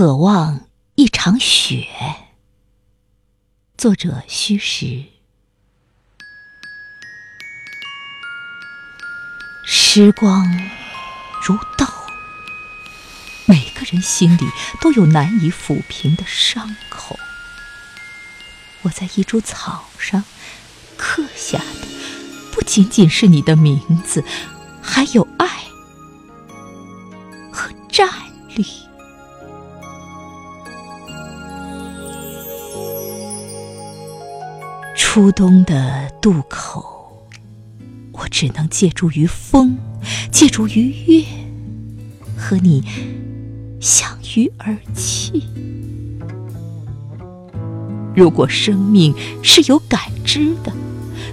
渴望一场雪。作者：虚实。时光如刀，每个人心里都有难以抚平的伤口。我在一株草上刻下的，不仅仅是你的名字，还有爱和站立。初冬的渡口，我只能借助于风，借助于月，和你相遇而泣。如果生命是有感知的，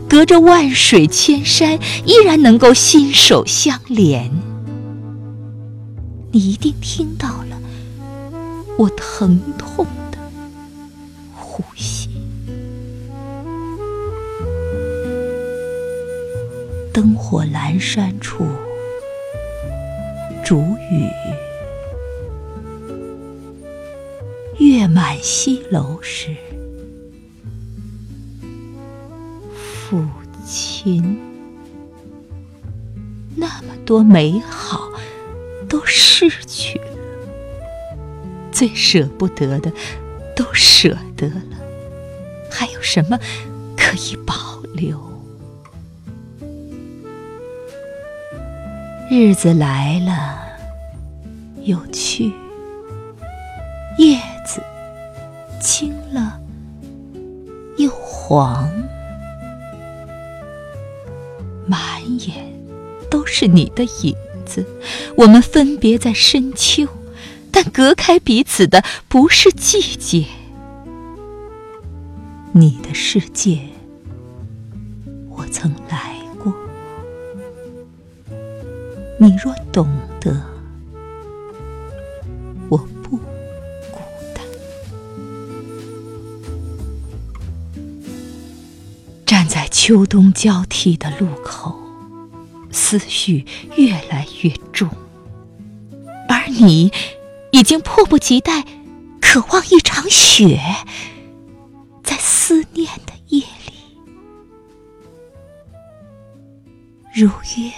隔着万水千山，依然能够心手相连，你一定听到了我疼痛的呼吸。灯火阑珊处，煮雨，月满西楼时。父亲，那么多美好都逝去了，最舍不得的都舍得了，还有什么可以保留？日子来了又去，叶子青了又黄。满眼都是你的影子，我们分别在深秋，但隔开彼此的不是季节。你的世界，我曾来。你若懂得，我不孤单。站在秋冬交替的路口，思绪越来越重，而你已经迫不及待，渴望一场雪，在思念的夜里，如约